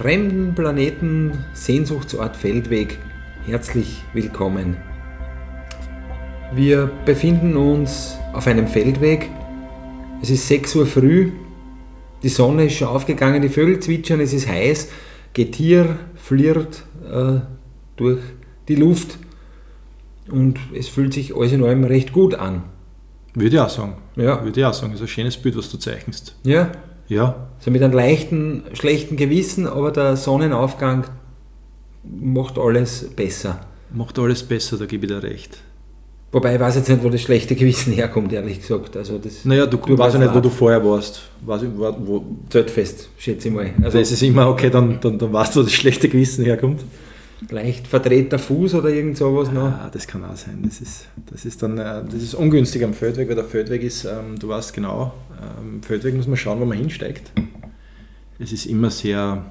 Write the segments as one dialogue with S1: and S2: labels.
S1: fremden Planeten Sehnsuchtsort Feldweg herzlich willkommen. Wir befinden uns auf einem Feldweg. Es ist 6 Uhr früh, die Sonne ist schon aufgegangen, die Vögel zwitschern, es ist heiß, Getier flirrt äh, durch die Luft und es fühlt sich alles in allem recht gut an.
S2: Würde ich auch sagen.
S1: Ja.
S2: Würde ich auch sagen. Das ist ein schönes Bild, was du zeichnest.
S1: Ja,
S2: Ja.
S1: so mit einem leichten, schlechten Gewissen, aber der Sonnenaufgang macht alles besser.
S2: Macht alles besser, da gebe ich dir recht.
S1: Wobei ich weiß jetzt nicht, wo das schlechte Gewissen herkommt, ehrlich gesagt. Also das
S2: Naja, du,
S1: Du
S2: weißt ja nicht, wo du vorher warst. Weiß ich, wo, wo,
S1: Zeltfest, schätze ich mal.
S2: also
S1: Also
S2: es ist immer okay, dann, dann, dann weißt du, wo das schlechte Gewissen herkommt.
S1: Leicht verdrehter Fuß oder irgend sowas noch.
S2: Ah, das kann auch sein. Das ist, das ist dann äh, das ist ungünstig am Feldweg, weil der Feldweg ist, ähm, du weißt genau, am Feldweg muss man schauen, wo man hinsteigt. Es ist immer sehr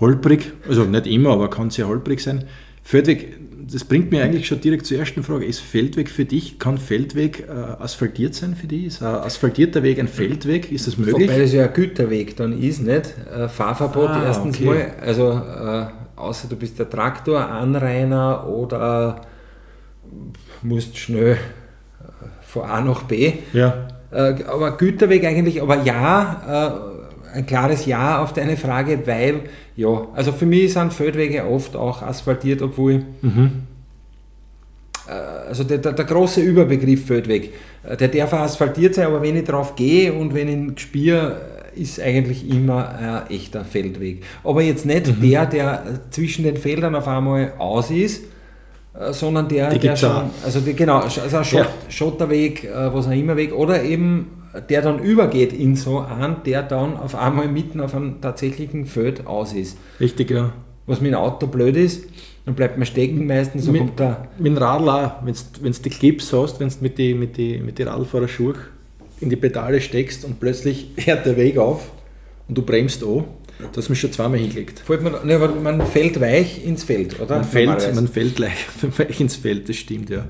S2: holprig, also nicht immer, aber kann sehr holprig sein. Feldweg, das bringt mir eigentlich schon direkt zur ersten Frage. Ist Feldweg für dich, kann Feldweg äh, asphaltiert sein für dich? Ist ein asphaltierter Weg ein Feldweg? Ist das möglich?
S1: Wobei das ja ein Güterweg dann ist, nicht? Äh, Fahrverbot
S2: Ah,
S1: erstens
S2: okay.
S1: mal. Also äh, außer du bist der Traktoranrainer oder musst schnell äh, von A nach B.
S2: Ja.
S1: Äh, aber Güterweg eigentlich, aber ja, äh, ein klares Ja auf deine Frage, weil, ja, also für mich sind Feldwege oft auch asphaltiert, obwohl,
S2: Mhm.
S1: also der, der, der große Überbegriff Feldweg, der darf asphaltiert sein, aber wenn ich drauf gehe und wenn ich ihn spiele, ist eigentlich immer ein echter Feldweg. Aber jetzt nicht
S2: Mhm.
S1: der, der zwischen den Feldern auf einmal aus ist, äh, sondern der,
S2: Die
S1: der schon,
S2: auch.
S1: also die, genau, also ein Schott,
S2: Ja.
S1: Schotterweg, äh, was auch immer Weg, oder eben der dann übergeht in so einen, der dann auf einmal mitten auf einem tatsächlichen Feld aus ist.
S2: Richtig, ja.
S1: Was mit dem Auto blöd ist, dann bleibt man stecken meistens, so
S2: Mit-
S1: kommt der,
S2: Mit dem Radl auch, wenn du die Clips hast, wenn du mit den mit die, mit die Radlfahrerschuhe in die Pedale steckst und plötzlich hört der Weg auf und du bremst an, da hast mich schon zweimal hingelegt.
S1: fällt man, ne, aber man fällt weich ins Feld, oder?
S2: Man fällt, man fällt leicht weich ins Feld, das stimmt, ja.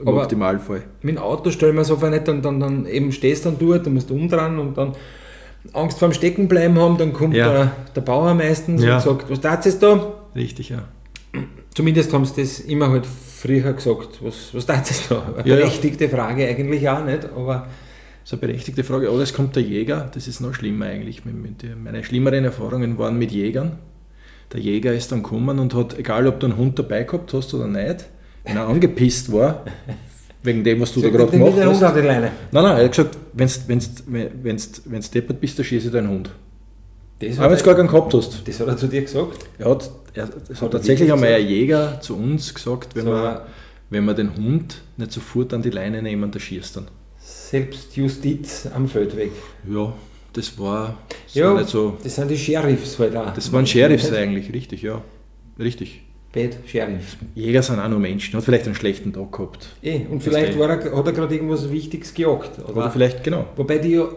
S2: Im
S1: Aber-
S2: Optimalfall.
S1: mit dem Auto stellen wir so vor nicht, dann, dann, dann eben stehst dann dort, dann musst du umdrehen und dann Angst vorm Steckenbleiben haben, dann kommt
S2: Ja.
S1: der, der Bauer meistens
S2: Ja.
S1: und sagt, was tat es da?
S2: Richtig, ja.
S1: Zumindest haben sie das immer halt früher gesagt, was, was tat es da? Eine
S2: Ja, ja.
S1: berechtigte Frage eigentlich auch nicht, aber
S2: Das ist eine berechtigte Frage. Oder es kommt der Jäger, das ist noch schlimmer eigentlich. Meine schlimmeren Erfahrungen waren mit Jägern. Der Jäger ist dann gekommen und hat, egal ob du einen Hund dabei gehabt hast oder nicht, wenn er angepisst war, wegen dem, was du da gerade gemacht hast.
S1: Hund an die Leine.
S2: Nein, nein, er hat gesagt, wenn's, wenn's, wenn's, wenn's deppert bist, dann schieße ich deinen Hund.
S1: Das
S2: Aber wenn
S1: hat,
S2: du gar
S1: er,
S2: keinen gehabt hast.
S1: das hat er zu dir gesagt.
S2: Er hat, er, es
S1: Hat er
S2: hat tatsächlich einmal ein Jäger zu uns gesagt, wenn,
S1: So,
S2: man, wenn man den Hund nicht sofort an die Leine nehmen, dann schießt dann.
S1: Selbstjustiz am Feldweg.
S2: Ja, das war, das
S1: Ja,
S2: war nicht so.
S1: das sind die Sheriffs halt auch.
S2: Das waren Sheriffs eigentlich, richtig, ja. Richtig.
S1: Bad Sheriffs.
S2: Jäger sind auch nur Menschen, hat vielleicht einen schlechten Tag gehabt.
S1: Eh, und vielleicht war er, hat er gerade irgendwas Wichtiges gejagt. Oder,
S2: Oder vielleicht, genau.
S1: Wobei die, ja,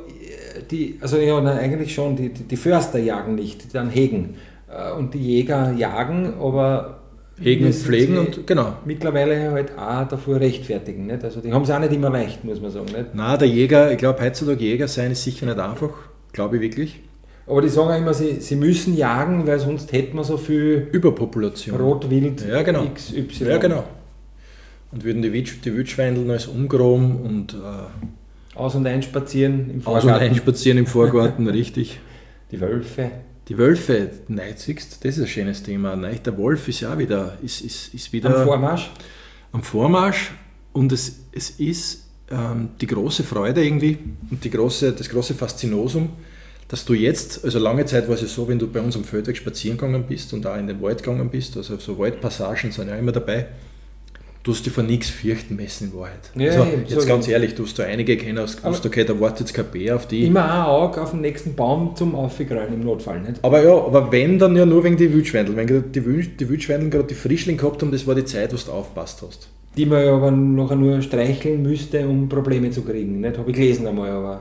S1: die also ja, nein, eigentlich schon, die, die die Förster jagen nicht, die dann hegen. Äh, Und die Jäger jagen, aber
S2: Hegen pflegen und, genau.
S1: mittlerweile halt auch davor rechtfertigen. Nicht? Also die haben es auch nicht immer leicht, muss man sagen. Nicht?
S2: Na, der Jäger, ich glaube, heutzutage Jäger sein ist sicher nicht einfach. Glaube ich wirklich.
S1: Aber die sagen auch immer, sie, sie müssen jagen, weil sonst hätten wir so viel
S2: Überpopulation.
S1: Rotwild
S2: Ja, genau.
S1: XY.
S2: Ja, genau. Und würden die, Witsch, die Wildschweindeln als umgraben und äh,
S1: Aus- und einspazieren im
S2: aus- und
S1: Vorgarten.
S2: einspazieren im Vorgarten, richtig.
S1: Die Wölfe.
S2: Die Wölfe, du, das ist ein schönes Thema. Nein, der Wolf ist ja auch wieder, ist, ist, ist wieder
S1: Am Vormarsch.
S2: am Vormarsch und es, es ist ähm, die große Freude irgendwie und die große, das große Faszinosum, dass du jetzt, also lange Zeit war es ja so, wenn du bei uns am Feldweg spazieren gegangen bist und da in den Wald gegangen bist, also so Waldpassagen sind ja immer dabei, du hast dich vor nichts fürchten müssen in Wahrheit.
S1: Ja,
S2: also,
S1: eben,
S2: jetzt
S1: so
S2: ganz
S1: eben.
S2: ehrlich, du hast da einige kennen, hast gewusst, okay, da wartet jetzt kein Bär auf die.
S1: Immer ein Auge auf den nächsten Baum zum Aufgegrölen im Notfall. Nicht?
S2: Aber ja, aber wenn, dann ja nur wegen die Wildschweindel. Wenn die, Wild, die Wildschweindel gerade die Frischling gehabt haben, das war die Zeit, wo du aufpasst hast.
S1: Die man ja aber nachher nur streicheln müsste, um Probleme zu kriegen. Nicht? Habe ich gelesen einmal, aber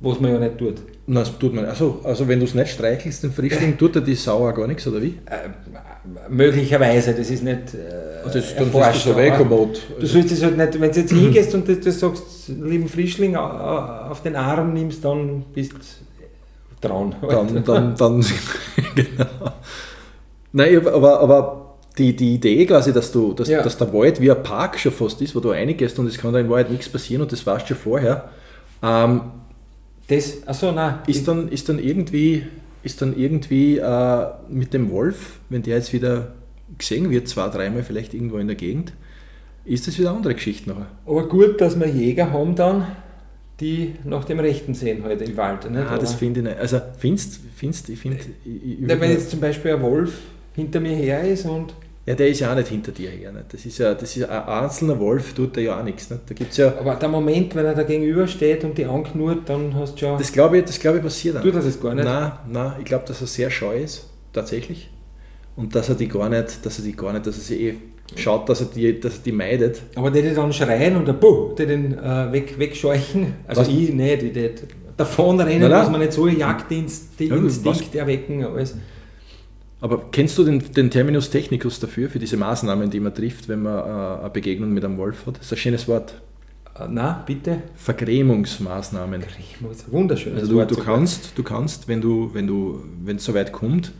S1: was man ja nicht tut.
S2: Na, das tut man. Also, also wenn du es nicht streichelst, den Frischling, tut er die Sau auch gar nichts, oder wie?
S1: Äh, möglicherweise, das ist nicht äh,
S2: Also das, dann
S1: erforscht,
S2: ist so wegkommod.
S1: Du sollst es halt nicht, wenn du jetzt hingehst und das, das sagst, lieben Frischling, au- au- auf den Arm nimmst, dann bist du dran.
S2: Dann, dann, dann genau. Nein, aber, aber die, die Idee quasi, dass, du, dass,
S1: Ja.
S2: dass der Wald wie ein Park schon fast ist, wo du reingehst und es kann da in Wahrheit nichts passieren und das weißt du schon vorher, ähm,
S1: Das, achso, nein.
S2: ist, dann, ist dann irgendwie, ist dann irgendwie äh, mit dem Wolf, wenn der jetzt wieder gesehen wird, zwei, dreimal vielleicht irgendwo in der Gegend, ist das wieder eine andere Geschichte nachher.
S1: aber gut, dass wir Jäger haben dann, die nach dem Rechten sehen heute im Wald. Nicht?
S2: Ah, das finde ich nicht. Also, findest findest ich finde.
S1: wenn jetzt zum Beispiel ein Wolf hinter mir her ist und
S2: Ja, der ist ja auch nicht hinter dir her. Nicht? Das ist ja, das ist ein einzelner Wolf, tut der ja auch nichts. Nicht? Da gibt's ja,
S1: aber der Moment, wenn er da gegenüber steht und die anknurrt, dann hast du schon.
S2: das glaube ich, das glaube ich passiert auch.
S1: tut das gar nicht.
S2: Nein, nein, ich glaube, dass er sehr scheu ist, tatsächlich. Und dass er die gar nicht, dass er die gar nicht, dass er sie eh schaut, dass er die, dass er die meidet.
S1: Aber die, die dann schreien und der Buh, die den äh, weg, wegscheuchen, also
S2: Was?
S1: ich nicht, die, die davon rennen,
S2: Nein, nein.
S1: muss man nicht so Jagdinstinkt
S2: Ja,
S1: erwecken. Alles.
S2: Aber kennst du den, den Terminus technicus dafür, für diese Maßnahmen, die man trifft, wenn man äh, eine Begegnung mit einem Wolf hat? Das ist ein schönes Wort.
S1: Äh, na, bitte.
S2: Vergrämungsmaßnahmen.
S1: Ich muss, wunderschönes
S2: Also du, du kannst, du kannst, wenn du, wenn du, wenn es soweit kommt,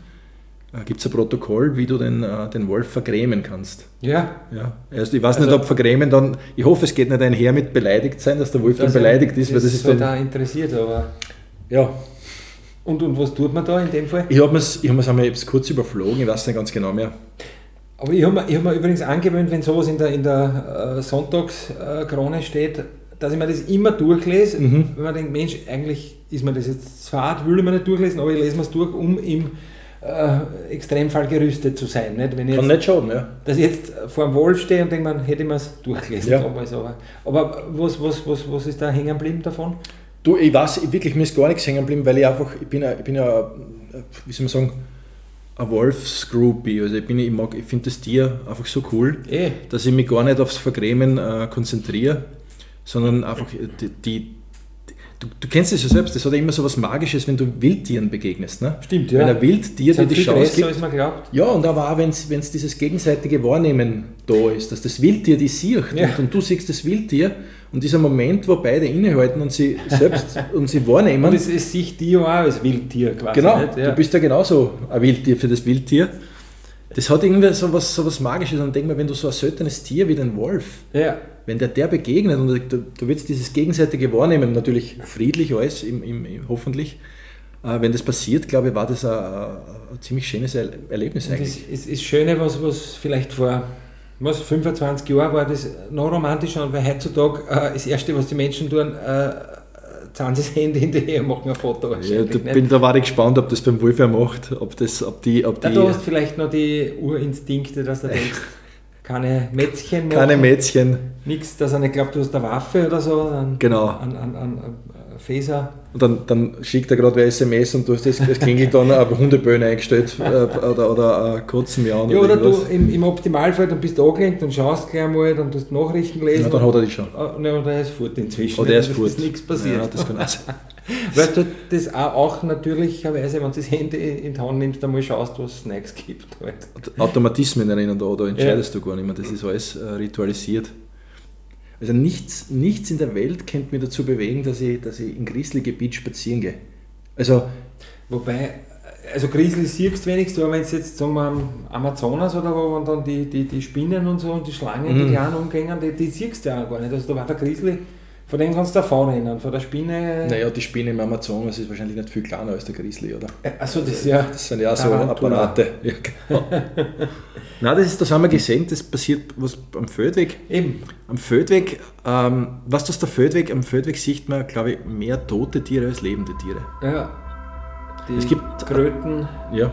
S2: äh, gibt es ein Protokoll, wie du den, äh, den Wolf vergrämen kannst.
S1: Ja,
S2: Ja. Also ich weiß
S1: Also-
S2: nicht, ob vergrämen dann, ich hoffe, es geht nicht einher mit beleidigt sein, dass der Wolf dann
S1: also,
S2: beleidigt ist, weil das ist
S1: halt
S2: dann,
S1: auch interessiert, aber.
S2: ja.
S1: Und, und was tut man da in dem Fall?
S2: Ich habe es ich einmal ich kurz überflogen, ich weiß nicht ganz genau mehr.
S1: Aber ich habe mir, hab mir übrigens angewöhnt, wenn sowas in der, in der äh, Sonntagskrone steht, dass ich mir das immer durchlese,
S2: Mhm.
S1: wenn man denkt, Mensch, eigentlich ist mir das jetzt zu fad, will ich mir nicht durchlesen, aber ich lese mir es durch, um im äh, Extremfall gerüstet zu sein. Nicht? Wenn ich
S2: Kann
S1: jetzt,
S2: nicht schaden, ja.
S1: dass ich jetzt vor dem Wolf stehe und denke, man hätte ich mir es durchlesen
S2: Ja.
S1: damals. Aber, aber was, was, was, was ist da hängen geblieben davon?
S2: Du, ich weiß ich- wirklich, mir ist gar nichts hängen geblieben, weil ich einfach, ich bin ja, ich bin ja äh, wie soll man sagen, ein Wolfsgroupie. Also ich, bin, ich, mag- ich finde das Tier einfach so cool,
S1: Eh,
S2: dass ich mich gar nicht aufs Vergrämen äh, konzentriere, sondern einfach die, die du, du kennst es ja selbst, das hat ja immer so was Magisches, wenn du Wildtieren begegnest. Ne?
S1: stimmt,
S2: Wenn
S1: ja.
S2: ein Wildtier dir
S1: ist
S2: die Chance gibt,
S1: als man glaubt.
S2: ja, und aber auch, wenn es dieses gegenseitige Wahrnehmen da ist, dass das Wildtier die sieht
S1: Ja.
S2: und, und du siehst das Wildtier und dieser Moment, wo beide innehalten und sie selbst und sie wahrnehmen.
S1: Und es, sieht die ja auch als Wildtier quasi.
S2: genau,
S1: Nicht? Ja.
S2: du bist ja genauso ein Wildtier für das Wildtier. Das hat irgendwie so was, so was Magisches und denk mal, wenn du so ein seltenes Tier wie den Wolf,
S1: ja.
S2: Wenn der der begegnet und du, du willst dieses gegenseitige Wahrnehmen, natürlich friedlich alles, im, im, hoffentlich, äh, wenn das passiert, glaube ich, war das ein, ein, ziemlich schönes Er- Erlebnis
S1: Und das
S2: eigentlich.
S1: ist das Schöne, was, was vielleicht vor was, 25 Jahren war das noch romantischer, weil heutzutage äh, das Erste, was die Menschen tun, äh, zahlen sie das Handy hinterher und machen ein Foto.
S2: Ja, da, bin, da war ich gespannt, ob das beim Wolf er macht, ob das, ob die, ob
S1: Da
S2: die
S1: du hast vielleicht noch die Urinstinkte, dass du denkst, keine Mätzchen machen,
S2: keine Mädchen,
S1: nichts, dass er nicht glaubt, du hast eine Waffe oder so, an,
S2: genau.
S1: an, an, an, Phaser.
S2: Und dann, dann schickt er gerade wer SMS und du hast das, das klingelt dann eine Hundeböhne eingestellt äh, oder, oder ein Kotzenmiauen
S1: Ja, oder du
S2: irgendwas.
S1: im, im Optimalfall, dann bist du angelenkt und schaust gleich mal, dann tust du Nachrichten lesen.
S2: Ja, dann hat er die schon.
S1: Ah, ne, und er ist fort inzwischen.
S2: Oder er ist
S1: Also,
S2: fort.
S1: Ist nichts passiert.
S2: Ja, das kann auch sein.
S1: Weil du das auch, natürlicherweise, wenn du das Handy in die Hand nimmst, einmal schaust, was es Snacks gibt. Halt.
S2: Automatismen erinnern da, da entscheidest du gar nicht mehr. Das ist alles äh, ritualisiert. Also nichts, nichts in der Welt könnte mich dazu bewegen, dass ich, dass ich in Grizzly-Gebiet spazieren gehe. Also,
S1: Wobei, also Grizzly siehst du wenigstens, aber wenn es jetzt am Amazonas oder wo man dann die, die, die Spinnen und so und die Schlangen,
S2: Mhm.
S1: die kleinen umgängen, die, die siehst du ja auch gar nicht. Also da war der Grizzly, von dem kannst du davon rennen, von der Spinne.
S2: naja, die Spinne im Amazonas ist wahrscheinlich nicht viel kleiner als der Grizzly, oder?
S1: Achso, das ist ja.
S2: Das sind ja so
S1: Tarantula.
S2: Apparate. Ja, genau. Nein, das, ist, das haben wir gesehen, das passiert was am Feldweg.
S1: Eben.
S2: Am Feldweg, ähm, was das der Feldweg, am Feldweg sieht man, glaube ich, mehr tote Tiere als lebende Tiere.
S1: Ja. Die
S2: Es gibt-
S1: Kröten,
S2: Ja,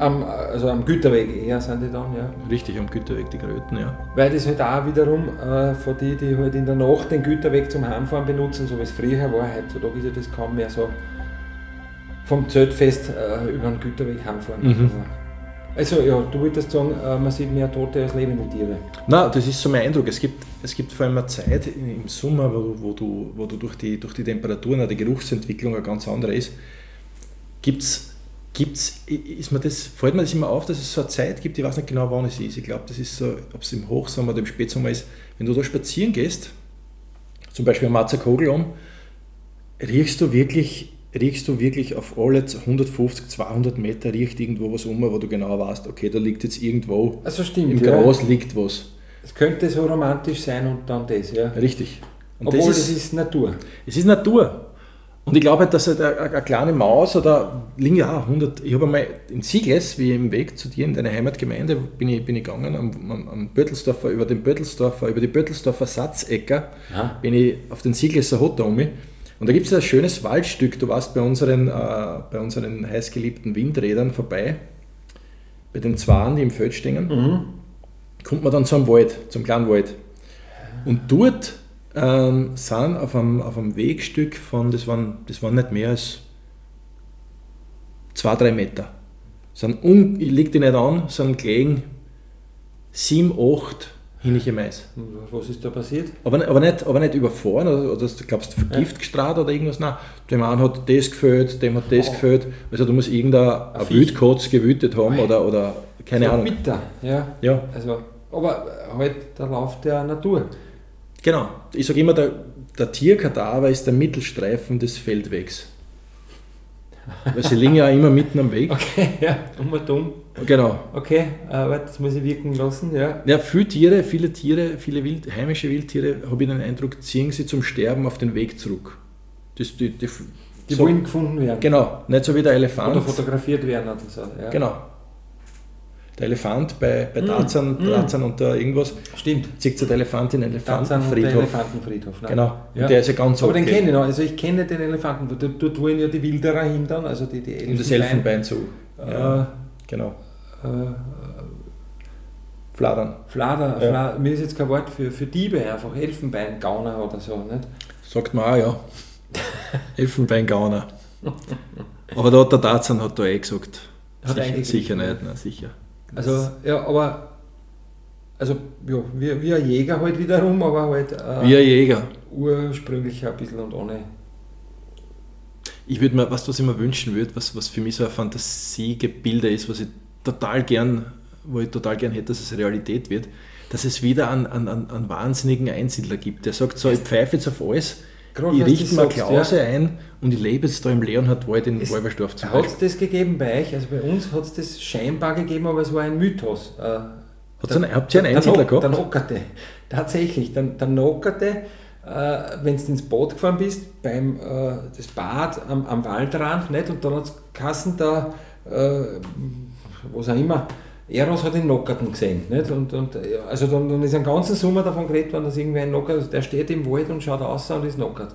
S1: am, also am Güterweg eher sind die dann, ja.
S2: richtig, am Güterweg die Kröten, ja.
S1: Weil das halt auch wiederum äh, von denen, die halt in der Nacht den Güterweg zum Heimfahren benutzen, so wie es früher war, heutzutage ist ja das kaum mehr so vom Zeltfest äh, über den Güterweg heimfahren.
S2: Mhm.
S1: Also ja, du wolltest sagen, äh, man sieht mehr Tote als lebende Tiere.
S2: Na, das ist so mein Eindruck. Es gibt, es gibt vor allem eine Zeit im Sommer, wo, wo, du, wo du durch die, durch die Temperaturen, auch die Geruchsentwicklung eine ganz andere ist. Gibt's, gibt's, ist mir das, fällt mir das immer auf, dass es so eine Zeit gibt, ich weiß nicht genau, wann es ist. Ich glaube, das ist so, ob es im Hochsommer oder im Spätsommer ist, wenn du da spazieren gehst, zum Beispiel am Marzerkogel um, riechst du wirklich riechst du wirklich auf alle 150, 200 Meter riecht irgendwo was um, wo du genau weißt, okay, da liegt jetzt irgendwo,
S1: Also stimmt,
S2: im
S1: ja.
S2: Gras liegt was.
S1: Es könnte so romantisch sein und dann das, ja.
S2: Richtig. Und
S1: Obwohl
S2: das
S1: das
S2: ist,
S1: ist Natur.
S2: es ist Natur. Und ich glaube, dass halt eine, eine kleine Maus oder liegen ja 100, ich habe einmal in Siegles, wie im Weg zu dir in deine Heimatgemeinde, bin ich, bin ich gegangen am, am, am Böttelsdorfer, über den Böttelsdorfer, über die Böttelsdorfer Satzecker,
S1: Ja.
S2: bin ich auf den Siegleser Hotter um. Und da gibt es ein schönes Waldstück, du warst bei unseren, äh, bei unseren heißgeliebten Windrädern vorbei, bei den Zwaren, die im Feld stehen,
S1: Mhm.
S2: kommt man dann zum Wald, zum kleinen Wald. Und dort ähm, sind auf einem, auf einem Wegstück von, das waren, das waren nicht mehr als zwei, drei Meter, sind un, liegt die nicht an, sind gelegen sieben, acht hinnige Mais.
S1: Was ist da passiert?
S2: Aber, aber, nicht, aber nicht überfahren, oder, oder du glaubst, vergift gestrahlt oder irgendwas. Nein, dem einen hat das gefällt, dem hat das
S1: Oh.
S2: gefällt. Also du musst irgendein. Wildkotz gewütet haben oder, oder keine
S1: so
S2: Ahnung.
S1: Bitter, ja.
S2: Ja,
S1: Also, aber halt der Lauf der Natur.
S2: Genau. Ich sage immer, der, der Tierkadaver ist der Mittelstreifen des Feldwegs. Weil sie liegen ja immer mitten am Weg.
S1: Okay, ja, um und um.
S2: Genau.
S1: Okay, äh, warte, das muss ich wirken lassen, ja.
S2: Ja, viele Tiere, viele Tiere, viele Wild, heimische Wildtiere, habe ich den Eindruck, ziehen sie zum Sterben auf den Weg zurück. Das, die, die,
S1: Die
S2: so-
S1: wollen gefunden werden.
S2: Genau, nicht so wie der Elefant.
S1: Oder fotografiert werden oder so. Ja.
S2: Genau. Der Elefant bei, bei
S1: Mm,
S2: Tarzan,
S1: mm.
S2: Tarzan und der irgendwas,
S1: Stimmt.
S2: zieht der Elefant in den
S1: und der
S2: Elefantenfriedhof.
S1: Elefantenfriedhof. Nein.
S2: Genau.
S1: Ja.
S2: Und der ist ja ganz
S1: Aber den kenne ich noch. Also ich kenne den Elefanten. Dort, wollen ja die Wilderer hin dann, also die, die
S2: Um das Elfenbein zu.
S1: Äh,
S2: Genau.
S1: äh,
S2: Fladern.
S1: Flader,
S2: Ja.
S1: Fla- mir ist jetzt kein Wort für, für Diebe, einfach Elfenbeingauner oder so. Nicht?
S2: Sagt man auch, ja. Elfenbeingauner. Aber da hat der Tarzan hat da eh gesagt.
S1: Hat
S2: sicher, sicher nicht, nein, sicher.
S1: Also, ja, aber, also, ja, wie, wie ein Jäger halt wiederum, aber halt äh,
S2: Wie ein Jäger.
S1: ursprünglich ein bisschen und ohne.
S2: Ich würde mir, was, was ich mir wünschen würde, was, was für mich so ein Fantasiegebilde ist, was ich total gern, wo ich total gern hätte, dass es Realität wird, dass es wieder einen, einen, einen, einen wahnsinnigen Einsiedler gibt, der sagt so, ich pfeife jetzt auf alles,
S1: Gerade
S2: ich richte mir Klause ein und ich lebe jetzt da im Leonhardwald in
S1: Es-
S2: Wolversdorf zum
S1: Hat es das gegeben bei euch? Also bei uns hat es das scheinbar gegeben, aber es war ein Mythos. Äh,
S2: Hat's einen, habt ihr einen Einsiedler gehabt?
S1: Der Nockerte. Tatsächlich, der, der Nockerte, äh, wenn du ins Boot gefahren bist, beim äh, das Bad am, am Waldrand, nicht? und dann hat es Kassen da, äh, was auch immer, Eros hat den Nockerten gesehen. Nicht? Und, und, also dann, dann ist ein ganzen Sommer davon geredet worden, dass irgendwie ein Nockert, der steht im Wald und schaut raus und ist Nockert.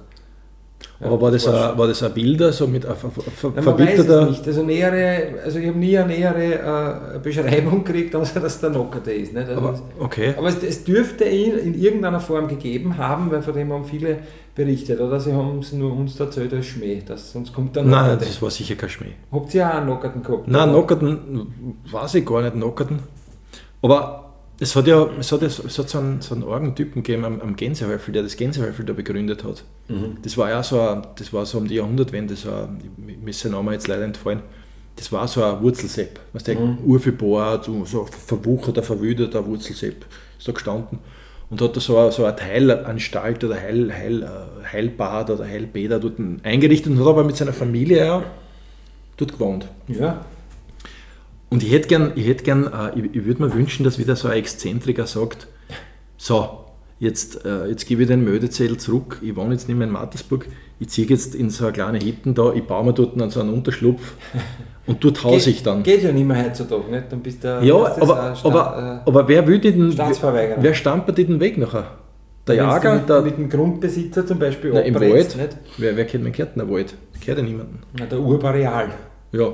S1: Ja,
S2: Aber war das,
S1: war
S2: ein, war das ein Bilder, so mit ein ver, ver,
S1: es
S2: verbitterter...
S1: nicht. Also, nähere, also ich habe nie eine nähere äh, Beschreibung gekriegt, außer dass der Nockerte ist. Nicht? Also
S2: Aber,
S1: das-
S2: okay.
S1: aber es, es dürfte ihn in irgendeiner Form gegeben haben, weil von dem haben viele berichtet. Oder sie haben es nur uns erzählt als Schmäh, dass sonst kommt der
S2: Nein,
S1: Nockerte.
S2: das war sicher kein Schmäh.
S1: Habt ihr auch einen Nockerten gehabt?
S2: Nein? Nockerten, weiß ich gar nicht, Nockerten. Aber es hat ja, es hat, es hat so einen, so einen argen Typen gegeben am, am Gänsehäufel, der das Gänsehäufel da begründet hat.
S1: Mhm.
S2: Das war ja so, ein, das war so um die Jahrhundertwende, so ein, ich- mir ist sein Name jetzt leider entfallen. Das war so ein Wurzelsepp, weißt du,
S1: Mhm.
S2: urverbohrt, so verwucherter, verwüdeter Wurzelsepp ist da gestanden und hat da so eine, so eine Heilanstalt oder Heil, Heil, äh, Heilbad oder Heilbäder dort eingerichtet und hat aber mit seiner Familie ja dort gewohnt.
S1: Ja,
S2: Und ich hätte gern, ich, hätte gern äh, ich, ich würde mir wünschen, dass wieder so ein Exzentriker sagt, so, jetzt, äh, jetzt gebe ich den Mödezettel zurück, ich wohne jetzt nicht mehr in Mattersburg, ich ziehe jetzt in so eine kleine Hitten da, ich baue mir dort dann so einen Unterschlupf und dort hause ich dann.
S1: Geht ja nicht mehr heutzutage, nicht? Dann bist du
S2: Ja,
S1: ist das,
S2: aber,
S1: Sta-
S2: aber, aber wer will denn, wer stampert den Weg nachher? Der Jager,
S1: mit,
S2: der,
S1: mit dem Grundbesitzer zum Beispiel
S2: na, im Wald,
S1: Nicht?
S2: wer, wer kennt meinen Kärntner Wald? Kennt ja niemanden.
S1: Na, der Urbareal.
S2: Ja,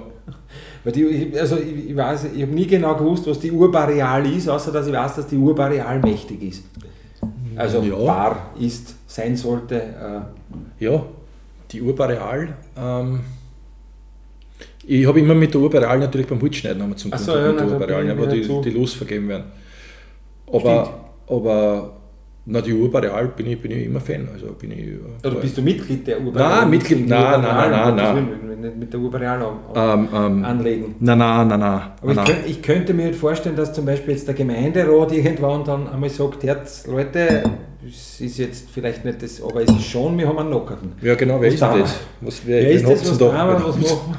S1: Weil die, ich- also ich, ich weiß, ich habe nie genau gewusst, was die Urbareal ist, außer dass ich weiß, dass die Urbareal mächtig ist. Also
S2: Ja.
S1: war, ist, sein sollte. Äh,
S2: Ja, die Urbareal. Ähm, ich habe immer mit der Urbareal natürlich beim Holzschneiden haben wir zum
S1: Ach so, ja,
S2: mit der Urbareal, aber die, die los vergeben werden. Aber, aber Na, die Urbareal bin ich, bin ich immer Fan. Also bin ich, äh,
S1: Oder bist du Mitglied der Urbareal?
S2: Nein, Mitglied, nein, nein, nein, nein,
S1: nein. Mit der Urbareal ähm, ähm, anlegen.
S2: Nein, nein, nein, nein.
S1: Aber. Ich, könnte, ich, könnte mir vorstellen, dass zum Beispiel jetzt der Gemeinderat irgendwann dann einmal sagt, Herz, Leute, es ist jetzt vielleicht nicht das, aber es ist schon, wir haben einen Lockerten.
S2: Ja genau, wer
S1: was
S2: ist denn das?
S1: Was, wer, wer ist das, was, da? wir, was, machen,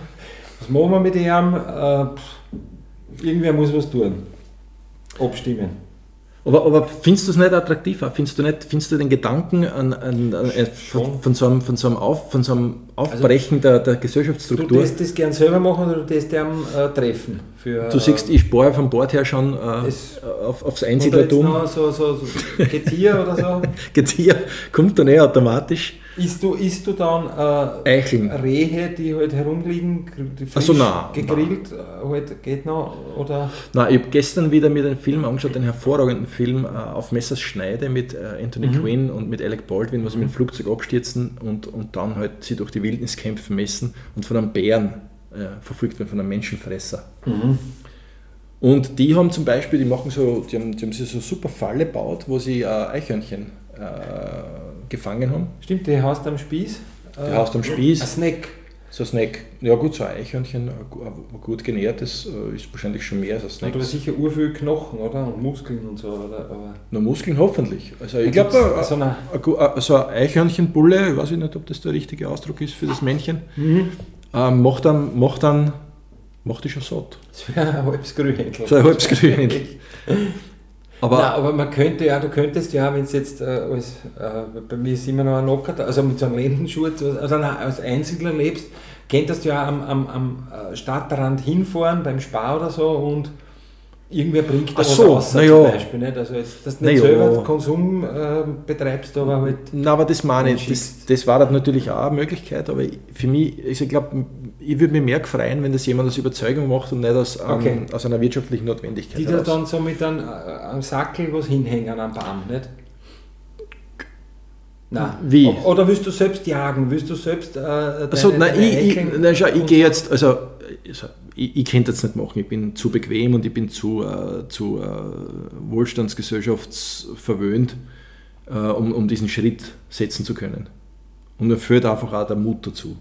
S1: was machen wir mit ihm? Äh, irgendwer muss was tun. Abstimmen.
S2: Aber, aber findest du es nicht attraktiver? Findest du, nicht, findest du den Gedanken an, an, an von, von, so einem, von, so einem Auf, von so einem Aufbrechen also, der, der Gesellschaftsstruktur?
S1: Du würdest das gern selber machen oder du würdest am äh, treffen? Für,
S2: du siehst, ich spare vom Bord her schon äh, auf, aufs Einsiedlertum.
S1: So, so, so Getier oder so?
S2: Getier kommt dann eh automatisch.
S1: Isst du, isst du dann äh,
S2: Eicheln.
S1: Rehe, die halt herumliegen, die frisch
S2: so, nein,
S1: gegrillt, nein. Halt geht noch? Oder?
S2: Nein, ich habe gestern wieder mir den Film angeschaut, den hervorragenden Film äh, auf Messers Schneide mit äh, Anthony mhm. Quinn und mit Alec Baldwin, wo sie mit dem Flugzeug abstürzen und, und dann halt sie durch die Wildnis kämpfen müssen und von einem Bären äh, verfolgt werden, von einem Menschenfresser. Mhm. Und die haben zum Beispiel, die machen so, die haben, die haben sich so super Falle gebaut, wo sie äh, Eichhörnchen äh, gefangen haben.
S1: Stimmt, die hast am Spieß?
S2: Die hast am Spieß.
S1: Ein Snack.
S2: So ein Snack. Ja gut, so ein Eichhörnchen, ein gut genährtes, äh, ist wahrscheinlich schon mehr als ein Snack.
S1: Aber sicher urviel Knochen, oder? Und Muskeln und so, oder? Aber
S2: Na, Muskeln hoffentlich. Also ich glaube, so, eine so ein Eichhörnchenbulle, ich weiß nicht, ob das der richtige Ausdruck ist für das Männchen, mhm. ähm, macht dann, macht dann, macht die schon satt.
S1: Das wäre ein halbes Grünhändel.
S2: So ein halbes Grünhändel.
S1: Aber, Nein, aber man könnte ja, du könntest ja, wenn es jetzt äh, als, äh, bei mir ist immer noch ein Nocker, also mit so einem Lendenschurz, also als Einsiedler lebst, könntest du ja am, am, am äh, Stadtrand hinfahren, beim Spar oder so und irgendwer bringt da
S2: Ach was so,
S1: raus,
S2: zum
S1: ja. Beispiel. Nicht? Also jetzt, dass du nicht
S2: na
S1: selber
S2: ja.
S1: Konsum äh, betreibst, aber halt.
S2: Na, aber das meine ich, das, das war natürlich auch eine Möglichkeit, aber für mich, also ich glaube, ich würde mich mehr freuen, wenn das jemand aus Überzeugung macht und nicht aus, okay. um, aus einer wirtschaftlichen Notwendigkeit.
S1: Die da dann so mit einem, einem äh, Sackel was hinhängen am Baum, nicht? Nein.
S2: Wie?
S1: Oder willst du selbst jagen? Willst du selbst. Äh, deine,
S2: also, nein, ich, ich, nein, schau, ich gehe jetzt, also, also ich, ich könnte das nicht machen. Ich bin zu bequem und ich bin zu, äh, zu äh, wohlstandsgesellschaftsverwöhnt, äh, um, um diesen Schritt setzen zu können. Und mir fehlt einfach auch der Mut dazu.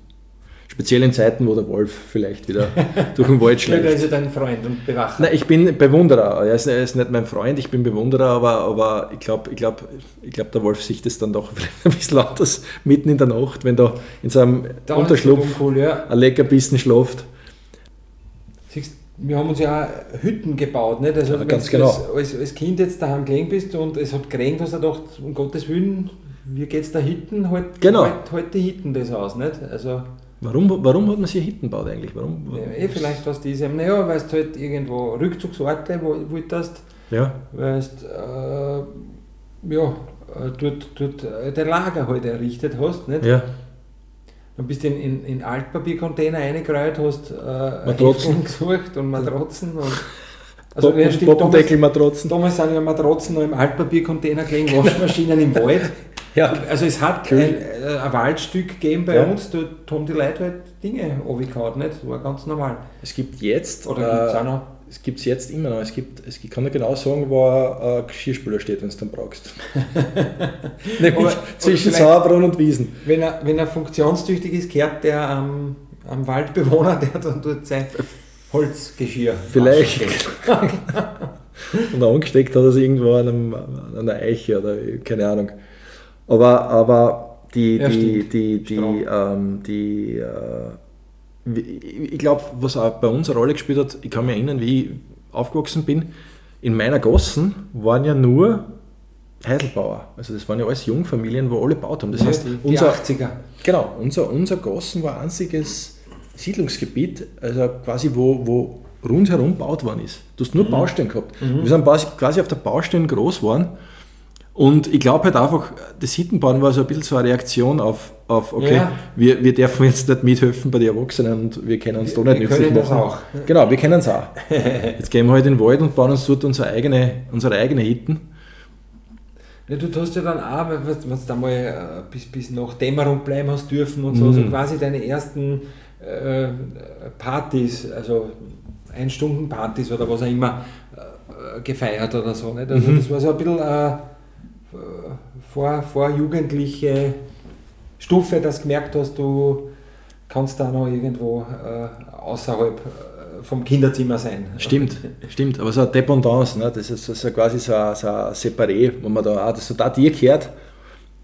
S2: Speziell in Zeiten, wo der Wolf vielleicht wieder durch den Wald schlägt.
S1: Er ist ja dein Freund und Bewacher.
S2: Nein, ich bin Bewunderer. Er ist, er ist nicht mein Freund, ich bin Bewunderer, aber, aber ich glaube, ich glaub, ich glaub, der Wolf sieht es dann doch vielleicht ein bisschen anders mitten in der Nacht, wenn da in seinem Unterschlupf ein Leckerbissen schläft.
S1: Siehst, wir haben uns ja auch Hütten gebaut, nicht? Also,
S2: ja, ganz genau.
S1: als, als, Kind jetzt daheim gelegen bist und es hat geregnet, hast du gedacht, um Gottes Willen, wie geht es da hinten? Halt,
S2: genau.
S1: halt, halt die Hitten das aus, nicht? Also,
S2: Warum, warum hat man sich hinten gebaut eigentlich? Warum,
S1: warum ja, eh, vielleicht was diese, naja, weil du halt irgendwo Rückzugsorte wo, wolltest,
S2: ja.
S1: weil du äh, ja, äh, dort, dort äh, dein Lager halt errichtet hast, nicht?
S2: Ja.
S1: Dann bist du in, in, in Altpapiercontainer reingeräut, hast äh,
S2: Matratzen
S1: gesucht und Matratzen und
S2: also ja, stimmt, Poppendeckel-Matratzen.
S1: Damals sind ja Matratzen noch im Altpapiercontainer gelegen, Waschmaschinen im Wald. Ja. Also es hat cool. ein, äh, ein, Waldstück gegeben bei ja. uns, da haben die Leute halt Dinge runtergehauen, nicht? Das war ganz normal.
S2: Es gibt jetzt,
S1: Oder gibt es auch noch?
S2: Es gibt es jetzt immer noch. Es gibt, es, ich kann nicht genau sagen, wo ein Geschirrspüler steht, wenn du es dann brauchst. Nämlich zwischen Sauerbrunn und Wiesen.
S1: Wenn er, wenn er funktionstüchtig ist, kehrt der am, am Waldbewohner, der dann dort sein Holzgeschirr
S2: Vielleicht. und angesteckt hat er es irgendwo an, einem, an einer Eiche oder keine Ahnung. Aber, aber die, ja, die, die, die, ähm, die äh, ich glaube, was auch bei uns eine Rolle gespielt hat, ich kann mich erinnern, wie ich aufgewachsen bin, in meiner Gossen waren ja nur Heidelbauer. Also das waren ja alles Jungfamilien, wo alle gebaut haben. Das
S1: ja,
S2: heißt,
S1: die,
S2: unser,
S1: 80er.
S2: Genau, unser, unser Gossen war ein einziges Siedlungsgebiet, also quasi wo, wo rundherum gebaut worden ist. Du hast nur mhm. Baustellen gehabt. Mhm. Wir sind quasi auf der Baustelle groß geworden und ich glaube halt einfach, das Hittenbauen war so ein bisschen so eine Reaktion auf, auf okay, ja. wir, wir dürfen jetzt nicht mithelfen bei den Erwachsenen und wir können uns da nicht
S1: nützlich machen.
S2: auch. Genau, wir können es auch. Jetzt gehen wir halt in den Wald und bauen uns dort unsere eigene, unsere eigene Hitten.
S1: Ja, du tust ja dann auch, wenn du da mal äh, bis, bis nach Dämmerung bleiben hast dürfen und so, mhm. so quasi deine ersten äh, Partys, also Ein-Stunden-Partys oder was auch immer, äh, gefeiert oder so. Nicht? Also mhm. das war so ein bisschen äh, vor, vorjugendliche Stufe, dass du gemerkt hast, du kannst da noch irgendwo äh, außerhalb äh, vom Kinderzimmer sein.
S2: Stimmt, stimmt. Aber so eine Dependance, ne? das ist so quasi so ein, so Separé, wo man da, auch, so da dir gehört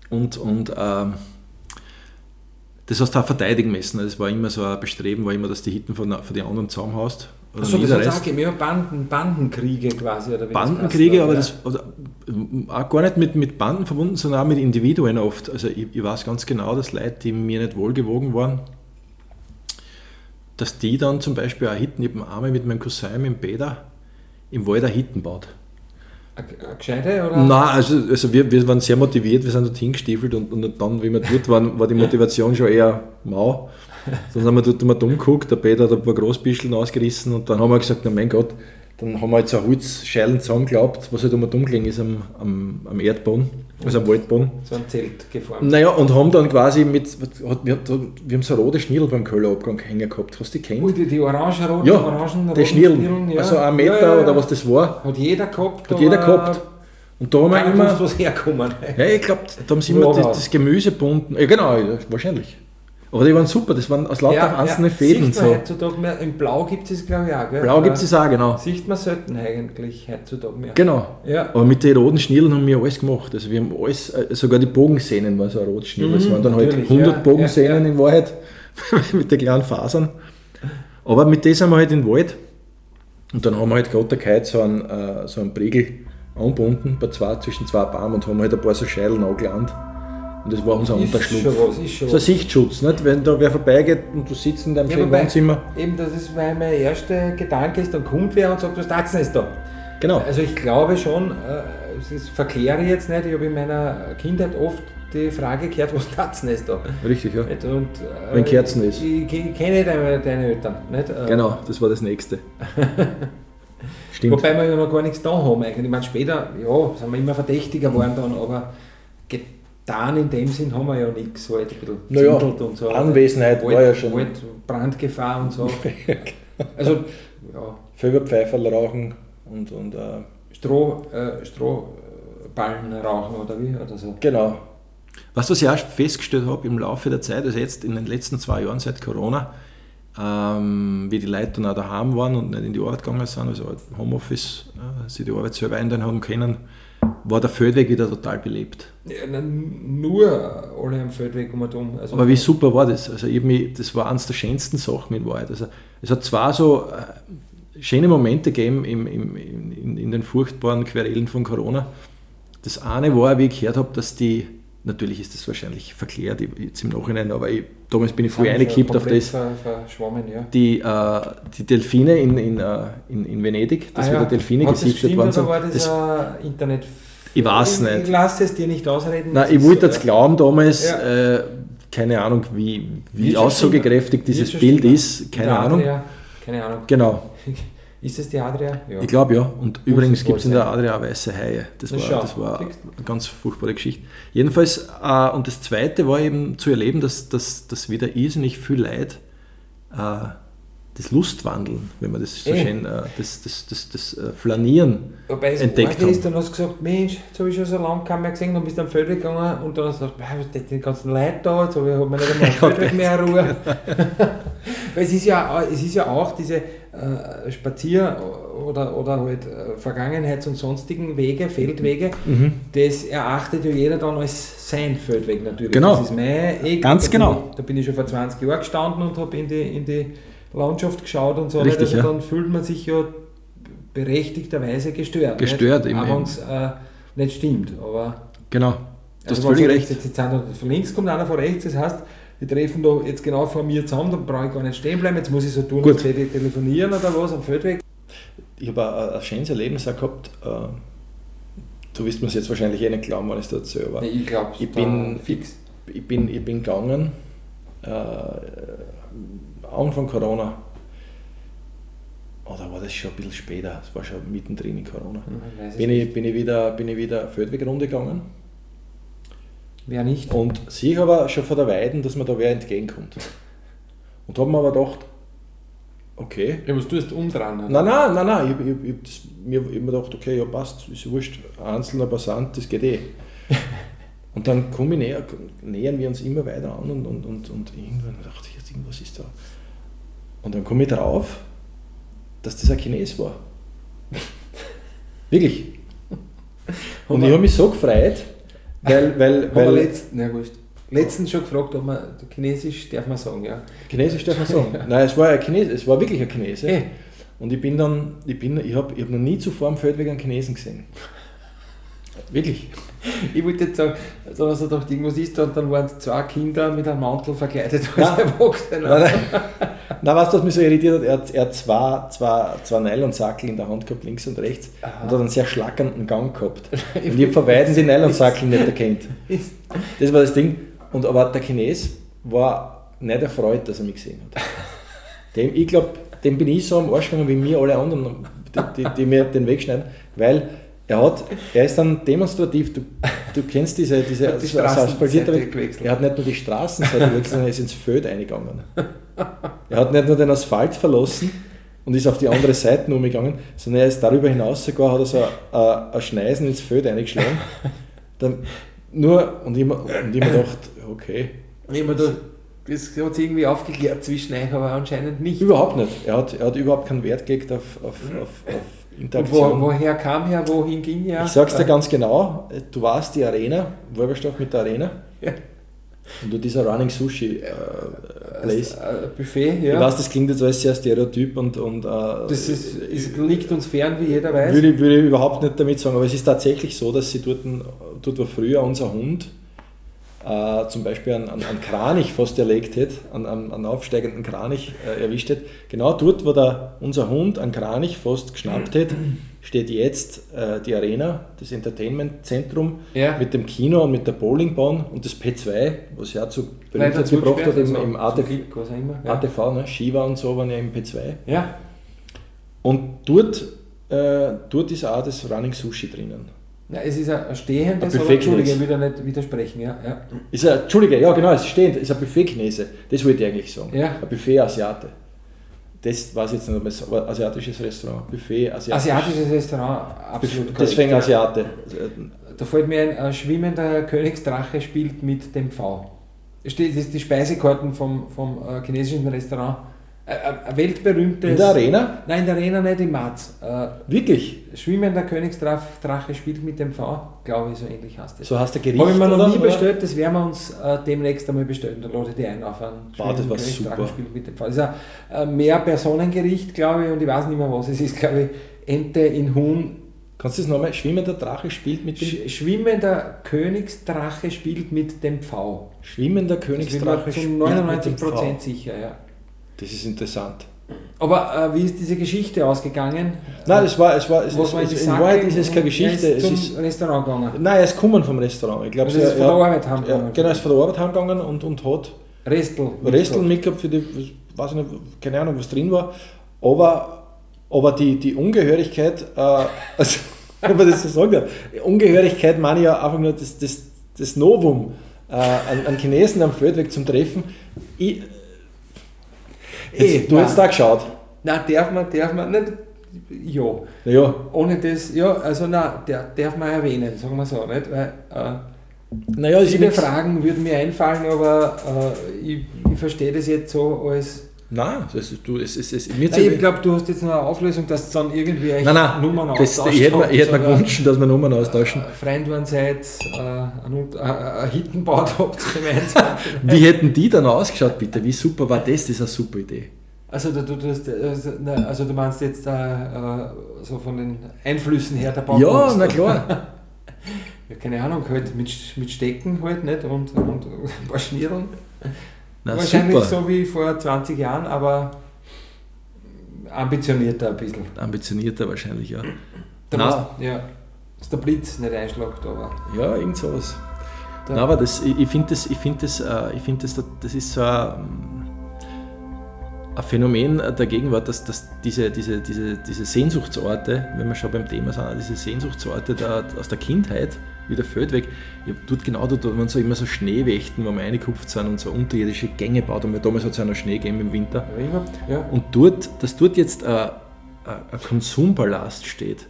S2: und, und ähm, das hast du auch verteidigen müssen. Das war immer so ein Bestreben, war immer, dass die Hitten von, von den anderen zusammenhaust.
S1: Achso, das hat auch gegeben, Banden, Bandenkriege quasi. Oder
S2: Bandenkriege, aber das oder, auch gar nicht mit, mit Banden verbunden, sondern auch mit Individuen oft. Also ich, ich weiß ganz genau, dass Leute, die mir nicht wohlgewogen waren, dass die dann zum Beispiel auch Hitten, ich habe mit meinem Cousin im Bäder im Wald eine Hitten baut.
S1: Eine gescheite oder?
S2: Nein, also, also wir, wir waren sehr motiviert, wir sind dort hingestiefelt und, und dann, wie wir dort waren, war die Motivation schon eher mau. Dann haben wir dort mal dumm geguckt, der Peter hat ein paar Großbischeln ausgerissen und dann haben wir gesagt, na mein Gott, dann haben wir jetzt ein Holzscheilen zusammengeklappt, was halt immer dumm gelegen ist am, am, am Erdboden, also am Waldboden.
S1: So ein Zelt geformt.
S2: Naja, und haben dann quasi mit, wir, haben so rote Schnirl beim Köhlerabgang hängen gehabt. Hast du die kennt?
S1: Ui, die, die orange-roten,
S2: ja, orangen, die Schnirlen, ja. also ein Meter ja, ja, oder was das war.
S1: Hat jeder gehabt.
S2: Hat jeder gehabt. Und da haben wir immer.
S1: was herkommen.
S2: Ja, ich glaube, da haben sie immer das, das Gemüse bunden. Ja, genau, wahrscheinlich. Aber die waren super, das waren aus lauter ja, einzelne ja, Fäden.
S1: Sieht man so. heutzutage mehr. Im Blau gibt es glaube ich auch. Gell?
S2: Blau gibt es auch, genau.
S1: Sieht man selten eigentlich heutzutage mehr.
S2: Genau. Ja. Aber mit den roten Schnirren haben wir alles gemacht. Also wir haben alles, äh, sogar die Bogensehnen war so ein rotes Schnirr. Mhm, es waren dann halt 100 ja, Bogensehnen in Wahrheit mit den kleinen Fasern. Aber mit dem sind wir halt in den Wald und dann haben wir halt gerade so einen, äh, so einen Pregel angebunden bei zwei, zwischen zwei Bäumen und haben halt ein paar so Scheideln angelernt. Und das war unser ist Unterschlupf. Schon was, ist schon so ein Sichtschutz, nicht? wenn da wer vorbeigeht und du sitzt in deinem ja, schönen Wohnzimmer.
S1: Eben, das ist mein, mein erster Gedanke ist, dann kommt wer und sagt, was tat's nicht da?
S2: Genau.
S1: Also ich glaube schon, äh, das verkläre jetzt nicht, ich habe in meiner Kindheit oft die Frage gehört, was tat's nicht da?
S2: Richtig, ja.
S1: Und,
S2: äh, Wenn Kerzen ist.
S1: Ich, ich kenne deine, deine Eltern. Nicht?
S2: Äh, genau, das war das Nächste.
S1: Stimmt. Wobei wir ja noch gar nichts da haben eigentlich. Ich meine, später, ja, sind wir immer verdächtiger geworden dann, aber getan in dem Sinn haben wir ja nichts, halt ein bisschen
S2: naja, und so. Anwesenheit Wald, war ja schon. Wald,
S1: Brandgefahr und so. also, ja.
S2: Vögelpfeiferl rauchen und, und äh,
S1: Stroh, äh, Strohballen rauchen oder wie? Oder so.
S2: Genau. Was, was ich auch festgestellt habe im Laufe der Zeit, also jetzt in den letzten zwei Jahren seit Corona, ähm, wie die Leute dann auch daheim waren und nicht in die Arbeit gegangen sind, also Homeoffice, äh, sie die Arbeit selber ändern haben können, war der Feldweg wieder total belebt.
S1: Ja, nur alle am Feldweg um und um.
S2: Also Aber wie super war das? Also ich mich, das war eines der schönsten Sachen in Wahrheit. Also es hat zwar so äh, schöne Momente gegeben im, im, in, in den furchtbaren Querelen von Corona. Das eine war, wie ich gehört habe, dass die Natürlich ist das wahrscheinlich verklärt jetzt im Nachhinein, aber ich, damals bin ich früh eingekippt auf das.
S1: Ja.
S2: Die, äh, die Delfine in, in, äh, in, in Venedig, dass ah, wieder Delfine Hat gesichtet worden sind.
S1: Oder war das, das Internet?
S2: Ich weiß nicht.
S1: Ich lasse es dir nicht ausreden.
S2: Nein, ich wollte jetzt glauben damals, ja. äh, keine Ahnung, wie, wie aussagekräftig dieses Bild ist, keine Ahnung.
S1: Keine Ahnung.
S2: Genau.
S1: Ist es die Adria?
S2: Ja. Ich glaube ja. Und Muss übrigens gibt es in der Adria auch weiße Haie. Das, das war, das war eine ganz furchtbare Geschichte. Jedenfalls, äh, und das Zweite war eben zu erleben, dass, dass, dass wieder irrsinnig viel Leid äh, das Lustwandeln, wenn man das so Ey. schön, äh, das, das, das, das äh, Flanieren
S1: Wobei es entdeckt haben. ist, dann hast du gesagt, Mensch, jetzt habe ich schon so lange keinen mehr gesehen, dann bist du am Feldweg gegangen und dann hast du gesagt, was sind die ganzen Leute da, jetzt habe ich nicht einmal am Feldweg mehr Ruhe. Weil es ist ja, es ist ja auch diese äh, Spazier- oder, oder halt äh, Vergangenheits- und sonstigen Wege, Feldwege, mhm. das erachtet ja jeder dann als sein Feldweg natürlich.
S2: Genau.
S1: Das ist mein Eck.
S2: Ganz
S1: da
S2: genau.
S1: Ich, da bin ich schon vor 20 Jahren gestanden und habe in die, in die Landschaft geschaut und so.
S2: Richtig, also
S1: ja. Dann fühlt man sich ja berechtigterweise gestört.
S2: Gestört,
S1: nicht? Auch wenn es äh, nicht stimmt. Aber
S2: genau.
S1: Du also hast völlig recht. Jetzt, jetzt, jetzt von links kommt einer von rechts, das heißt, wir treffen da jetzt genau vor mir zusammen, da brauche ich gar nicht stehen bleiben, jetzt muss ich so tun, als hätte ich telefonieren oder was am Feldweg.
S2: Ich habe ein, ein schönes Erlebnis auch gehabt. Äh, du wirst mir es jetzt wahrscheinlich eh nicht glauben, wenn ich es da erzähle, aber
S1: nee, ich,
S2: ich bin fix. Ich, ich, bin, ich bin gegangen, äh, Anfang Corona, oder war das schon ein bisschen später, es war schon mittendrin in Corona, mhm, bin, ich, bin, ich wieder, bin ich wieder Feldwegrunde gegangen
S1: Wer nicht?
S2: Und sehe aber schon von der Weiden, dass mir da wer entgegenkommt. Und habe mir aber gedacht, okay.
S1: Ja, was tust du umdrehen?
S2: Nein, nein, nein, nein. Ich, ich, ich, mir, ich mir gedacht, okay, ja passt, ist wurscht, ein einzelner Passant, das geht eh. Und dann komme ich näher, nähern wir uns immer weiter an und, und, und, und irgendwann dachte ich, jetzt irgendwas ist da. Und dann komme ich drauf, dass das ein Chines war. Wirklich. Und ich habe mich so gefreut, weil. weil, weil
S1: letzt, na, wurscht. letztens schon gefragt, ob man Chinesisch darf man sagen, ja.
S2: Chinesisch darf man sagen. Nein, es war, ein Chines, es war wirklich ein Chinese. Hey. Und ich bin dann, ich bin, ich habe ich hab noch nie zuvor am Feldweg einen Chinesen gesehen. Wirklich.
S1: Ich wollte jetzt sagen, so dass er doch irgendwas ist und dann waren zwei Kinder mit einem Mantel verkleidet als Erwachsene. Nein, nein.
S2: Du, was mich so irritiert hat? Er hat, er hat zwei, zwei, zwei Nylonsackel in der Hand gehabt, links und rechts, Aha. und hat einen sehr schlackernden Gang gehabt. Und ich habe von Weitem die Nylonsackel nicht erkannt. Das war das Ding. Und aber der Chines war nicht erfreut, dass er mich gesehen hat. Dem, ich glaube, dem bin ich so am Arsch gegangen wie mir alle anderen, die, die, die mir den Weg schneiden, weil er, hat, er ist dann demonstrativ, du, du kennst diese, diese
S1: die Straßenseite gewechselt.
S2: Er hat nicht nur die Straßenseite gewechselt, sondern er ist ins Feld eingegangen. Er hat nicht nur den Asphalt verlassen und ist auf die andere Seite umgegangen, sondern er ist darüber hinaus sogar, hat er so ein, ein Schneisen ins Feld eingeschlagen. Dann nur, und ich, und ich mir gedacht, okay.
S1: Ich mir gedacht, das hat sich irgendwie aufgeklärt zwischen euch, aber anscheinend nicht.
S2: Überhaupt nicht. Er hat, er hat überhaupt keinen Wert gelegt auf, auf, auf, auf
S1: Interaktion. Wo, woher kam er, wohin ging er?
S2: Ich sag's dir ganz genau, du warst die Arena, Wolverstoff mit der Arena. Ja. Und du dieser Running Sushi äh, Place. Äh,
S1: Buffet, ja.
S2: Ich weiß, das klingt jetzt alles sehr stereotyp und. und äh,
S1: das ist, ist, liegt uns fern, wie jeder weiß.
S2: Würde, würde ich überhaupt nicht damit sagen, aber es ist tatsächlich so, dass sie dort, dort war früher unser Hund äh, zum Beispiel einen, einen, Kranich fast erlegt hätte, einen, einen aufsteigenden Kranich äh, erwischt hätte. Genau dort, wo der, unser Hund einen Kranich fast geschnappt hätte, steht jetzt äh, die Arena, das Entertainment-Zentrum ja. mit dem Kino und mit der Bowlingbahn und das P2, was ja zu
S1: Berühmtheit gebracht hat
S2: im, im ATV, ja. ATV ne? Shiva und so waren ja im P2.
S1: Ja.
S2: Und dort, äh, dort ist auch das Running Sushi drinnen.
S1: Ja, es ist ein stehendes, ein aber Entschuldige, ich will da nicht widersprechen. Ja, ja.
S2: Ist ein, Entschuldige, ja genau, es ist stehend, ist ein Buffet-Chinese, das wollte ich eigentlich sagen.
S1: Ja.
S2: Ein Buffet-Asiate. Das ich jetzt nicht, aber asiatisches Restaurant, Buffet,
S1: asiatisch. Asiatisches Restaurant, absolut
S2: korrekt. Deswegen Asiate.
S1: Da fällt mir ein, ein schwimmender Königsdrache spielt mit dem V. Das ist die Speisekarten vom, vom äh, chinesischen Restaurant ein weltberühmtes.
S2: In der Arena?
S1: Nein, in der Arena nicht, im Marz.
S2: Äh, Wirklich?
S1: Schwimmender Königsdrache spielt mit dem V, glaube ich, so ähnlich heißt es.
S2: So heißt der Gericht?
S1: Habe ich mir noch nie oder? bestellt, das werden wir uns äh, demnächst einmal bestellen. Da lade ich die ein auf einen
S2: wow, das war super.
S1: spielt mit dem V. Das ist ein äh, Mehr-Personengericht, glaube ich, und ich weiß nicht mehr, was es ist, glaube ich, Ente in Huhn.
S2: Kannst du das nochmal? Schwimmender Drache spielt mit dem
S1: Sch Schwimmender Königsdrache spielt mit dem V.
S2: Schwimmender Königsdrache
S1: spielt mit dem V. Zu 99% sicher, ja.
S2: Das ist interessant.
S1: Aber äh, wie ist diese Geschichte ausgegangen?
S2: Nein, es war, es war, es,
S1: es,
S2: es, in Wahrheit ist es keine Geschichte.
S1: Ist zum
S2: es ist,
S1: Restaurant gegangen.
S2: Nein, er ist gekommen vom Restaurant. Ich glaube,
S1: also er ist von der Arbeit heimgegangen.
S2: Genau, er ist von der Arbeit heimgegangen und, und hat
S1: Restel,
S2: Restel mitgehabt für die, weiß ich nicht, keine Ahnung, was drin war. Aber, aber die, die Ungehörigkeit, äh, also, wenn man das so sagen darf, Ungehörigkeit meine ich ja einfach nur das, das, das Novum äh, an, an Chinesen am Feldweg zum Treffen. Ich, Jetzt, eh, du hast da geschaut.
S1: Nein, darf man, darf man nicht. Ja.
S2: ja.
S1: Ohne das, ja, also nein, der darf man erwähnen, sagen wir so, nicht? Weil, äh,
S2: naja,
S1: viele Fragen würden mir einfallen, aber äh, ich, ich verstehe das jetzt so als.
S2: Nein, das ist, du, es ist, es,
S1: mir nein, Ich glaube, du hast jetzt noch eine Auflösung, dass dann irgendwie
S2: nein, nein, Nummern das, Ich hätte mir, ich hätte mir gewünscht, dass wir Nummern austauschen. Äh,
S1: Freund waren seid, äh, ein, ein Hitten baut habt gemeinsam.
S2: Wie hätten die dann ausgeschaut, bitte? Wie super war das? Das ist eine super Idee.
S1: Also du, du, also, also du meinst jetzt äh, so von den Einflüssen her der
S2: Baukunst? Ja, na klar.
S1: ja, keine Ahnung, halt mit, mit Stecken halt nicht und, und ein paar Schnirren. Na, Wahrscheinlich super. so wie vor 20 Jahren, aber ambitionierter ein bisschen.
S2: Ambitionierter wahrscheinlich, ja.
S1: Da Na, ja, dass der Blitz nicht einschlägt, aber.
S2: Ja, irgend sowas. Nein, aber das, ich, finde das, ich find das, äh, ich find das, das ist so ein, ein Phänomen der Gegenwart, dass, dass diese, diese, diese, diese Sehnsuchtsorte, wenn wir schon beim Thema sind, diese Sehnsuchtsorte der, aus der Kindheit, wie der Feldweg, ich habe dort genau dort, wo man so immer so Schneewächten, wo wir reingekupft sind und so unterirdische Gänge baut und damals hat es ja noch Schnee gegeben im Winter.
S1: Ja.
S2: Und dort, dass dort jetzt ein, ein Konsumpalast steht,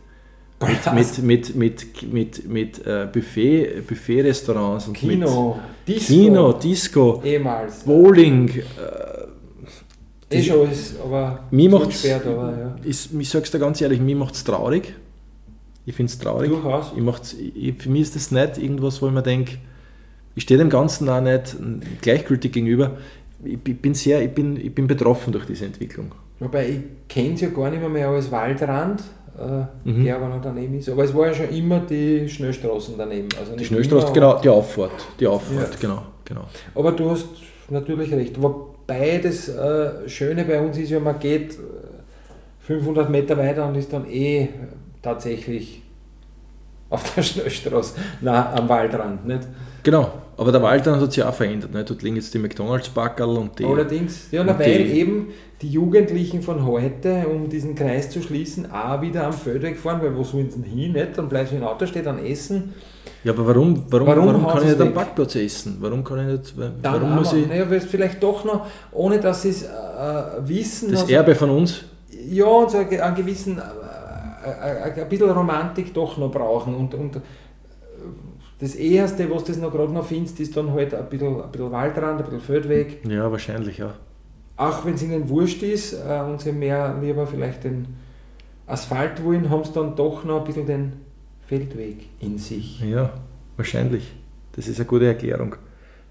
S2: mit, mit, mit, mit, mit äh, Buffet, Buffet-Restaurants und
S1: Kino,
S2: mit Kino, Disco,
S1: ehemals.
S2: Bowling. Äh,
S1: eh schon ist, aber
S2: mir macht's,
S1: gesperrt, aber ja.
S2: ist, ich sag's dir ganz ehrlich, mir macht es traurig. Ich finde es traurig.
S1: Durchaus.
S2: Ich ich, für mich ist das nicht irgendwas, wo ich mir denke, ich stehe dem Ganzen auch nicht gleichgültig gegenüber. Ich, ich, bin sehr, ich bin, ich bin betroffen durch diese Entwicklung.
S1: Wobei ich kenne es ja gar nicht mehr, mehr als Waldrand, äh,
S2: Mhm.
S1: der aber noch daneben ist. Aber es war ja schon immer die Schnellstraßen daneben. Also
S2: Die Schnellstraße, genau, die Auffahrt. Die Auffahrt,
S1: Ja.
S2: genau, genau.
S1: Aber du hast natürlich recht. Wobei das äh, Schöne bei uns ist ja, man geht äh, 500 Meter weiter und ist dann eh äh, tatsächlich auf der Schnellstraße, na, am Waldrand. Nicht?
S2: Genau, aber der Waldrand hat sich auch verändert. Ne? Dort liegen jetzt die McDonalds-Backerl und die.
S1: Allerdings, ja, na, weil eben die Jugendlichen von heute, um diesen Kreis zu schließen, auch wieder am Feldweg fahren, weil wo sollen sie denn hin? Nicht? Dann bleibst du im Auto, steht dann essen.
S2: Ja, aber warum, warum,
S1: Warum
S2: warum, kann
S1: sie
S2: ich nicht am? Parkplatz essen? Warum kann ich nicht.
S1: Dann
S2: Warum muss
S1: aber,
S2: ich.
S1: naja, weil es vielleicht doch noch, ohne dass sie es äh, wissen,
S2: Das
S1: also-
S2: Erbe von uns?
S1: ja, und so einen gewissen, äh, äh, ein bisschen Romantik doch noch brauchen. Und, und äh, das Erste, was du das noch gerade noch findest, ist dann halt ein bisschen, ein bisschen Waldrand, ein bisschen Feldweg.
S2: Ja, wahrscheinlich, ja.
S1: Auch wenn es ihnen wurscht ist äh, und sie mehr lieber vielleicht den Asphalt wollen, haben sie dann doch noch ein bisschen den Feldweg in sich.
S2: Ja, wahrscheinlich. Das ist eine gute Erklärung.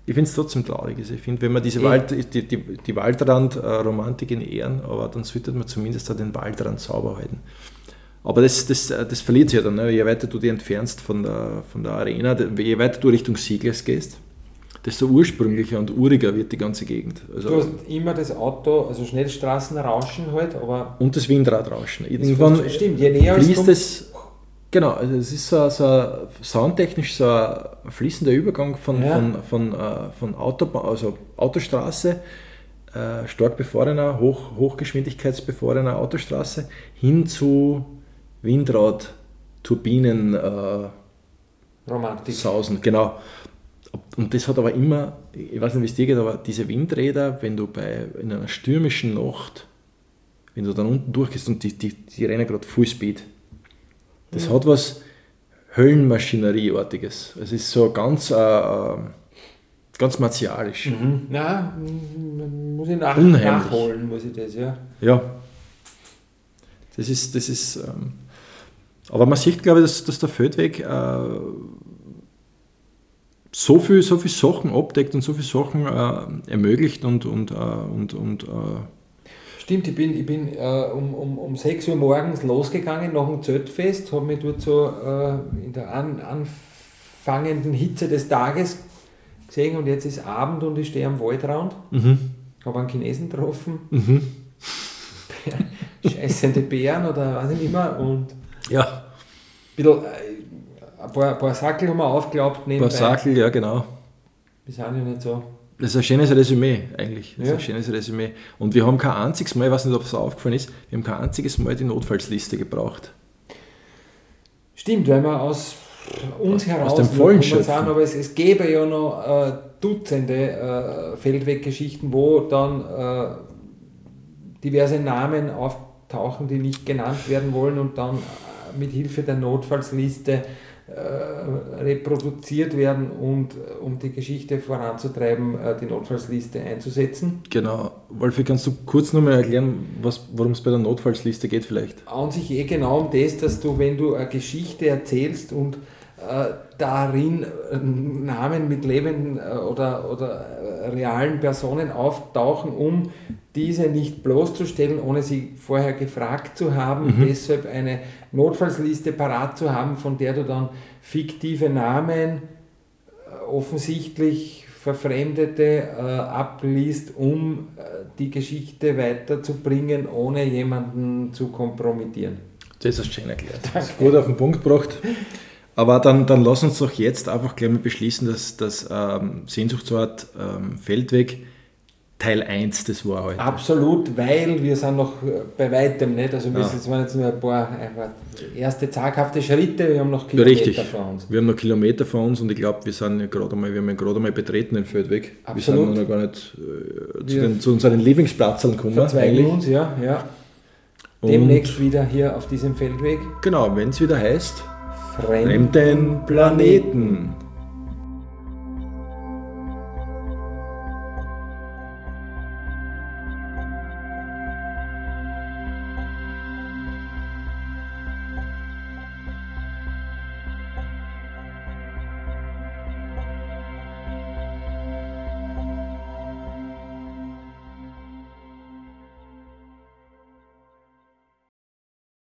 S2: Ich finde es trotzdem traurig. Also ich finde, wenn man diese. Wald, die, die, die Waldrand-Romantik in Ehren, aber dann sollte man zumindest auch den Waldrand sauber halten. Aber das, das, das verliert sich ja dann. Ne? Je weiter du dich entfernst von der, von der Arena, je weiter du Richtung Sieglers gehst, desto ursprünglicher und uriger wird die ganze Gegend.
S1: Du
S2: Also,
S1: hast immer das Auto, also Schnellstraßenrauschen halt, aber
S2: und das Windradrauschen. Irgendwann
S1: stimmt, je näher
S2: fließt
S1: kommt,
S2: es, genau, also es ist so, so ein, soundtechnisch so ein fließender Übergang von,
S1: Ja.
S2: von, von, äh, von Autobahn, also Autostraße, äh, stark befahrener, hoch, hochgeschwindigkeitsbefahrener Autostraße hin zu Windrad, Turbinen, äh,
S1: Romantik.
S2: Sausen, genau. Und das hat aber immer, ich weiß nicht, wie es dir geht, aber diese Windräder, wenn du bei, in einer stürmischen Nacht, wenn du dann unten durchgehst und die, die, die rennen gerade Fullspeed, das hat was Höllenmaschinerieartiges. Es ist so ganz, äh, äh, ganz martialisch.
S1: Mhm. Na, muss ich nach,
S2: Unheimlich.
S1: nachholen, muss ich das, ja.
S2: Ja. Das ist, das ist, ähm, aber man sieht, glaube ich, dass, dass der Feldweg äh, so viel, so viel Sachen abdeckt und so viele Sachen äh, ermöglicht und, und, äh, und, und äh,
S1: Stimmt, ich bin, ich bin äh, um, um, um 6 Uhr morgens losgegangen nach dem Zeltfest, habe mich dort so äh, in der an, anfangenden Hitze des Tages gesehen und jetzt ist Abend und ich stehe am Waldrand,
S2: mhm,
S1: habe einen Chinesen getroffen,
S2: mhm.
S1: scheißende Bären oder was auch immer und
S2: ja,
S1: ein, bisschen, äh, ein, paar, ein paar Sackel haben wir aufgeklappt nebenbei.
S2: Basakel, ja genau.
S1: Wir sind ja nicht so.
S2: Das ist ein schönes Resümee eigentlich. Das
S1: Ja.
S2: ist ein schönes Resümee. Und wir haben kein einziges Mal, ich weiß nicht, ob es aufgefallen ist, wir haben kein einziges Mal die Notfallsliste gebraucht.
S1: Stimmt, weil wir aus uns
S2: Aus-
S1: heraus
S2: aus dem Vollen
S1: sind, aber es, es gäbe ja noch äh, Dutzende äh, Feldweggeschichten, wo dann äh, diverse Namen auftauchen, die nicht genannt werden wollen und dann mit Hilfe der Notfallsliste äh, reproduziert werden und äh, um die Geschichte voranzutreiben, äh, die Notfallsliste einzusetzen.
S2: Genau. Wolfi, kannst du kurz nochmal erklären, worum es bei der Notfallsliste geht vielleicht?
S1: an sich eh genau um das, dass du, wenn du eine Geschichte erzählst und äh, darin äh, Namen mit lebenden äh, oder, oder realen Personen auftauchen, um diese nicht bloßzustellen, ohne sie vorher gefragt zu haben,
S2: Mhm.
S1: deshalb eine Notfallsliste parat zu haben, von der du dann fiktive Namen offensichtlich Verfremdete äh, abliest, um äh, die Geschichte weiterzubringen, ohne jemanden zu kompromittieren.
S2: Das hast du schön erklärt. Das ist gut auf den Punkt gebracht. Aber dann, dann lass uns doch jetzt einfach gleich mal beschließen, dass das ähm, Sehnsuchtsort ähm, Feldweg Teil 1 des war heute.
S1: Absolut, weil wir sind noch äh, bei weitem nicht, also wir
S2: Ja.
S1: sind- jetzt nur ein paar einfach erste zaghafte Schritte, wir haben noch Kilometer
S2: richtig.
S1: vor uns.
S2: Wir haben noch Kilometer vor uns und ich glaube, wir sind ja gerade mal, wir haben ja gerade mal betreten den Feldweg.
S1: Absolut.
S2: Wir sind noch gar nicht äh, zu, den, zu unseren Lieblingsplätzen gekommen.
S1: Verzweigen
S2: eigentlich.
S1: uns, ja, ja. demnächst wieder hier auf diesem Feldweg.
S2: Genau, wenn es wieder heißt, Fremden Planeten.